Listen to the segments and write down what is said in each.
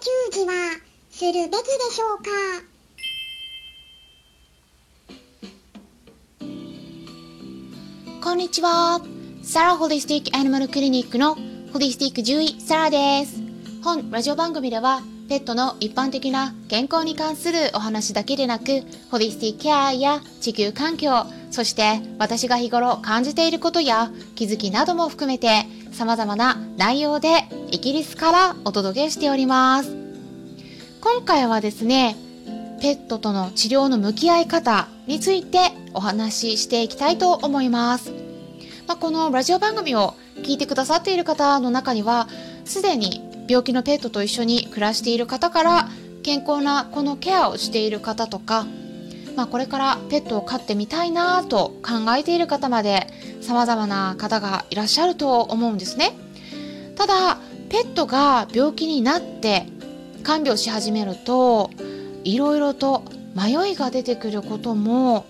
給仕はするべきでしょうか？こんにちは。サラホリスティックアニマルクリニックのホリスティック獣医サラです。本ラジオ番組ではペットの一般的な健康に関するお話だけでなく、ホリスティックケアや地球環境、そして私が日頃感じていることや気づきなども含めて様々な内容でイギリスからお届けしております。今回はですね、ペットとの治療の向き合い方についてお話ししていきたいと思います。まあ、このラジオ番組を聞いてくださっている方の中には、すでに病気のペットと一緒に暮らしている方から、健康なこのケアをしている方とか、まあ、これからペットを飼ってみたいなと考えている方まで、様々な方がいらっしゃると思うんですね。ただ、ペットが病気になって看病し始めると、いろいろと迷いが出てくることも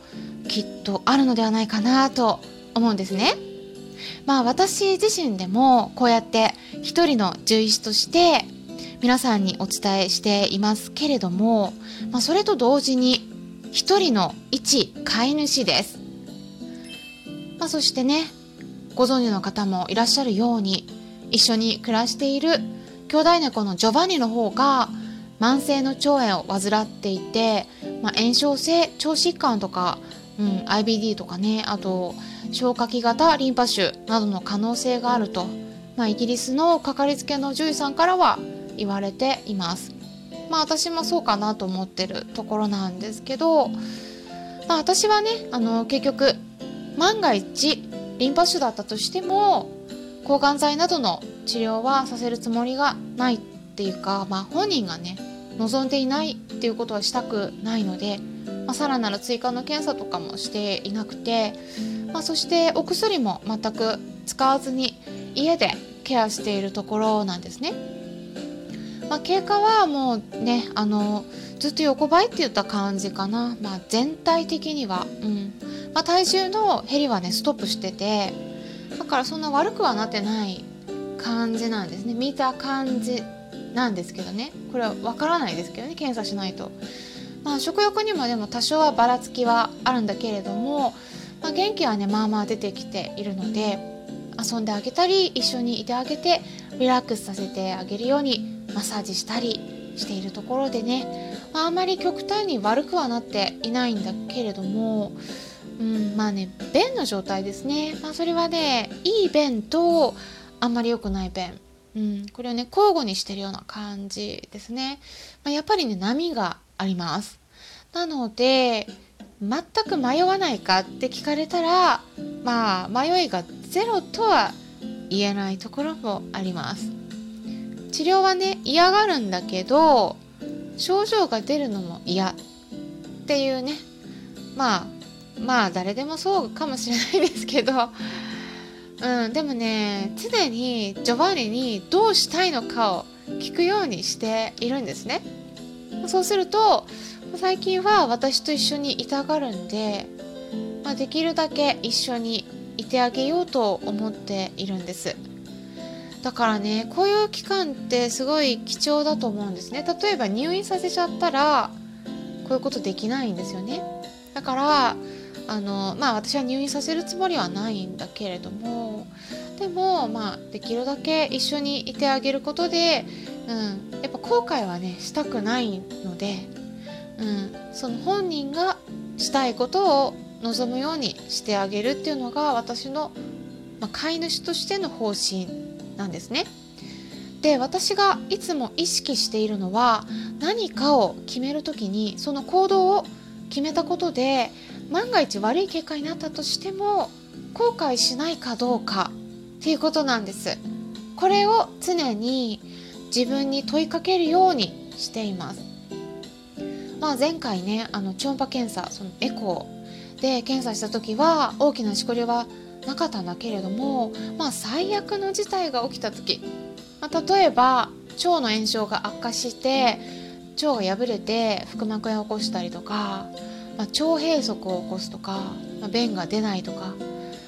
きっとあるのではないかなと思うんですね。まあ私自身でもこうやって一人の獣医師として皆さんにお伝えしていますけれども、まあ、それと同時に一人の一飼い主です。まあ、そしてねご存知の方もいらっしゃるように一緒に暮らしている兄弟猫のジョバニの方が慢性の腸炎を患っていて、まあ、炎症性腸疾患とか、うん、IBD とかねあと消化器型リンパ腫などの可能性があると、まあ、イギリスのかかりつけの獣医さんからは言われています。まあ私もそうかなと思ってるところなんですけど、まあ、私はねあの結局万が一リンパ腫だったとしても抗がん剤などの治療はさせるつもりがないっていうか、まあ、本人がね望んでいないっていうことはしたくないので、まあ、さらなる追加の検査とかもしていなくて、まあ、そしてお薬も全く使わずに家でケアしているところなんですね。まあ、経過はもうねあのずっと横ばいって言った感じかな、まあ、全体的には、うん。まあ、体重の減りはねストップしててだからそんな悪くはなってない感じなんですね。見た感じなんですけどね。これはわからないですけどね。検査しないと、まあ、食欲にもでも多少はばらつきはあるんだけれども、まあ、元気はねまあまあ出てきているので遊んであげたり一緒にいてあげてリラックスさせてあげるようにマッサージしたりしているところでね、まあ、あまり極端に悪くはなっていないんだけれども、うん、まあね便の状態ですね、まあ、それはねいい便とあんまり良くない便、うん、これをね交互にしてるような感じですね、まあ、やっぱりね波があります。なので全く迷わないかって聞かれたらまあ迷いがゼロとは言えないところもあります。治療はね嫌がるんだけど症状が出るのも嫌っていうね。まあまあ誰でもそうかもしれないですけどうんでもね常にジョバンニにどうしたいのかを聞くようにしているんですね。そうすると最近は私と一緒にいたがるんで、まあ、できるだけ一緒にいてあげようと思っているんです。だからねこういう期間ってすごい貴重だと思うんですね。例えば入院させちゃったらこういうことできないんですよね。だからあのまあ私は入院させるつもりはないんだけれどもでもまあできるだけ一緒にいてあげることで、うん、やっぱ後悔はねしたくないので、うん、その本人がしたいことを望むようにしてあげるっていうのが私の、まあ、飼い主としての方針なんですね。で私がいつも意識しているのは何かを決める時にその行動を決めたことで万が一悪い結果になったとしても後悔しないかどうかっていうことなんです。これを常に自分に問いかけるようにしています。まあ、前回ねあの超音波検査そのエコーで検査した時は大きなしこりはなかったんだけれども、まあ、最悪の事態が起きた時、まあ、例えば腸の炎症が悪化して腸が破れて腹膜炎を起こしたりとか、まあ、腸閉塞を起こすとか、まあ、便が出ないとか、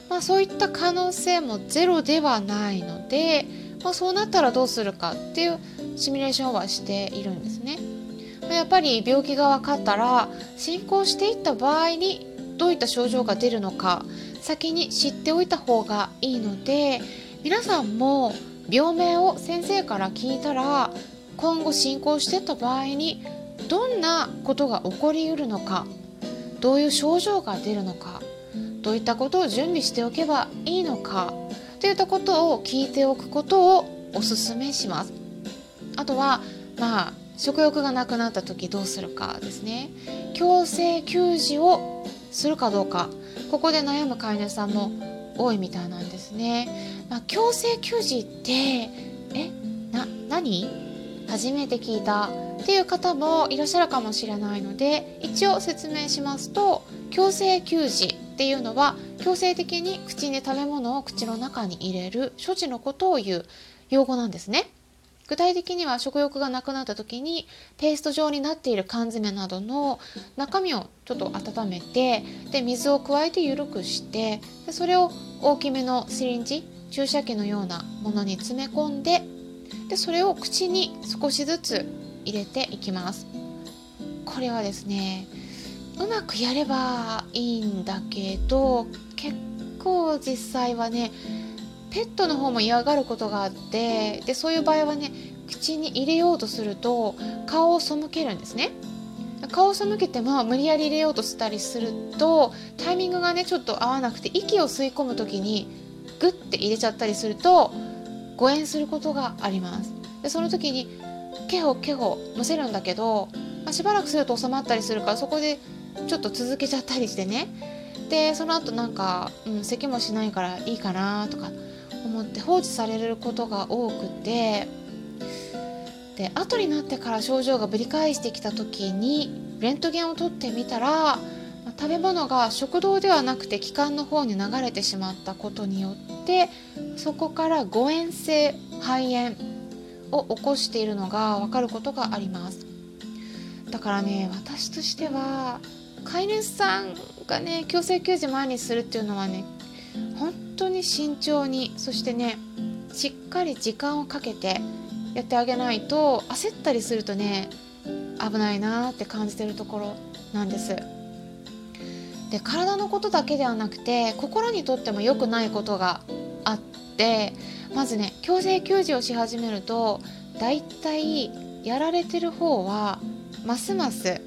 まあ、そういった可能性もゼロではないので、まあ、そうなったらどうするかっていうシミュレーションはしているんですね。やっぱり病気が分かったら進行していった場合にどういった症状が出るのか先に知っておいた方がいいので皆さんも病名を先生から聞いたら今後進行していった場合にどんなことが起こりうるのかどういう症状が出るのかどういったことを準備しておけばいいのかといったことを聞いておくことをおすすめします。あとはまあ食欲がなくなった時どうするかですね。強制給仕をするかどうか。ここで悩む飼い主さんも多いみたいなんですね、まあ、強制給仕ってえな何？初めて聞いた。っていう方もいらっしゃるかもしれないので一応説明しますと強制給仕っていうのは強制的に口に食べ物を口の中に入れる処置のことを言う用語なんですね。具体的には食欲がなくなった時にペースト状になっている缶詰などの中身をちょっと温めてで水を加えて緩くしてでそれを大きめのシリンジ注射器のようなものに詰め込んででそれを口に少しずつ入れていきます。これはですねうまくやればいいんだけど結構実際はねペットの方も嫌がることがあってでそういう場合はね口に入れようとすると顔を背けるんですね。顔を背けても無理やり入れようとしたりするとタイミングがねちょっと合わなくて息を吸い込む時にグッて入れちゃったりすると誤嚥することがあります。でその時にケホケホ乗せるんだけど、まあ、しばらくすると収まったりするからそこでちょっと続けちゃったりしてね。でその後なんか、うん、咳もしないからいいかなとか思って放置されることが多くて。で後になってから症状がぶり返してきた時にレントゲンを取ってみたら食べ物が食道ではなくて気管の方に流れてしまったことによってそこから誤嚥性肺炎を起こしているのが分かることがありますだからね私としては飼い主さんがね強制給仕前にするっていうのはね本当に慎重にそしてねしっかり時間をかけてやってあげないと焦ったりするとね危ないなって感じてるところなんです。で体のことだけではなくて心にとっても良くないことがあってまずね強制給仕をし始めるとだいたいやられてる方はますます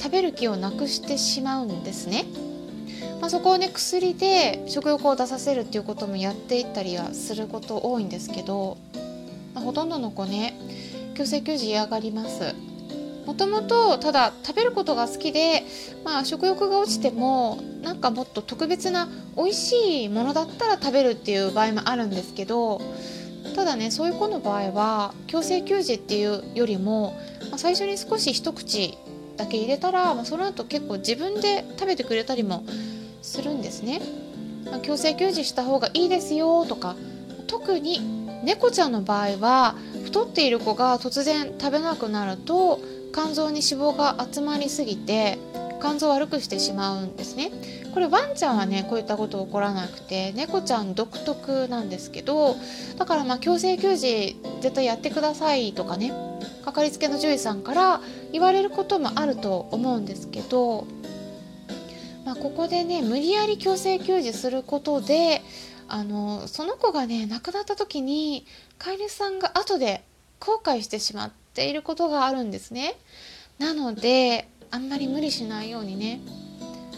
食べる気をなくしてしまうんですね。まあ、そこをね薬で食欲を出させるっていうこともやっていったりはすること多いんですけど、まあ、ほとんどの子ね強制給仕嫌がりますもともとただ食べることが好きで、まあ、食欲が落ちてもなんかもっと特別な美味しいものだったら食べるっていう場合もあるんですけどただねそういう子の場合は強制給仕っていうよりも、まあ、最初に少し一口だけ入れたら、まあ、その後結構自分で食べてくれたりもするんですね。まあ、強制給仕した方がいいですよとか特に猫ちゃんの場合は太っている子が突然食べなくなると肝臓に脂肪が集まりすぎて肝臓を悪くしてしまうんですね。これワンちゃんはねこういったこと起こらなくて猫ちゃん独特なんですけどだからまあ強制給仕絶対やってくださいとかねかかりつけの獣医さんから言われることもあると思うんですけどまあ、ここでね無理やり強制給仕することであのその子がね亡くなった時に飼い主さんが後で後悔してしまってていることがあるんですね。なのであんまり無理しないようにね、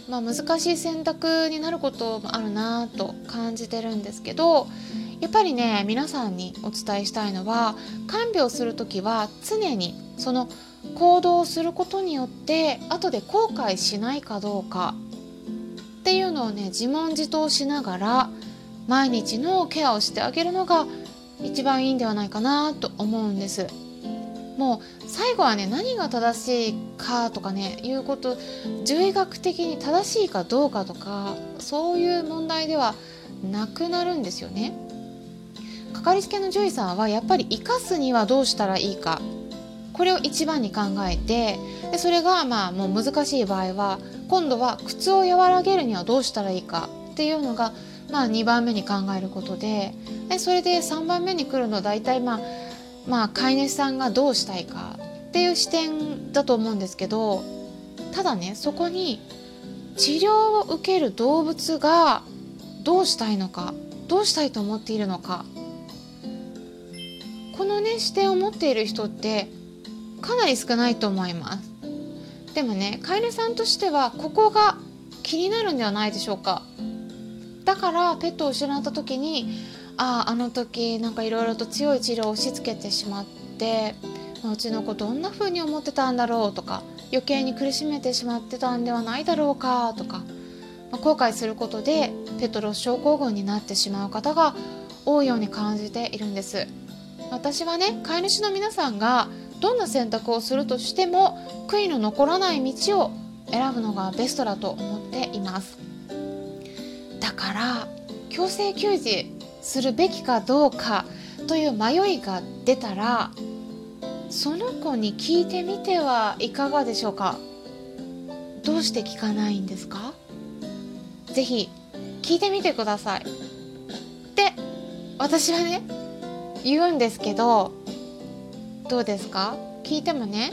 まあ、難しい選択になることもあるなと感じてるんですけどやっぱりね皆さんにお伝えしたいのは看病する時は常にその行動をすることによって後で後悔しないかどうかっていうのをね自問自答しながら毎日のケアをしてあげるのが一番いいんではないかなと思うんですもう最後はね何が正しいかとかねいうこと獣医学的に正しいかどうかとかそういう問題ではなくなるんですよね。かかりつけの獣医さんはやっぱり生かすにはどうしたらいいか。これを一番に考えてでそれがまあもう難しい場合は今度は靴を和らげるにはどうしたらいいか。っていうのが、まあ、2番目に考えることででそれで3番目に来るの大体まあまあ飼い主さんがどうしたいかっていう視点だと思うんですけどただねそこに治療を受ける動物がどうしたいのかどうしたいと思っているのかこのね視点を持っている人ってかなり少ないと思います。でもね飼い主さんとしてはここが気になるんではないでしょうか。だからペットを失った時にあああの時なんかいろいろと強い治療を押し付けてしまってうちの子どんな風に思ってたんだろうとか余計に苦しめてしまってたんではないだろうかとか、まあ、後悔することでペトロス症候群になってしまう方が多いように感じているんです。私はね飼い主の皆さんがどんな選択をするとしても悔いの残らない道を選ぶのがベストだと思っています。だから強制給餌するべきかどうかという迷いが出たらその子に聞いてみてはいかがでしょうか？どうして聞かないんですか？ぜひ聞いてみてください。って私はね言うんですけどどうですか？聞いてもね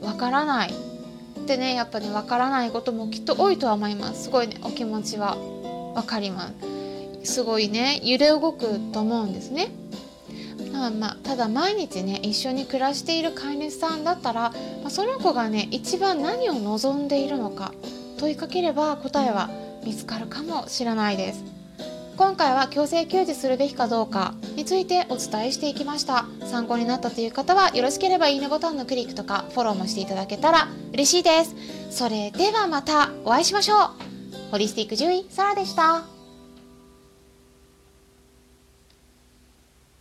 わからない。ってねやっぱねわからないこともきっと多いとは思います。すごいねお気持ちはわかります。すごいね揺れ動くと思うんですね。まあまあ、ただ毎日ね一緒に暮らしている飼い主さんだったら、まあ、その子がね一番何を望んでいるのか問いかければ答えは見つかるかもしれないです。今回は強制給餌するべきかどうかについてお伝えしていきました。参考になったという方はよろしければいいねボタンのクリックとかフォローもしていただけたら嬉しいです。それではまたお会いしましょう。ホリスティック獣医サラでした。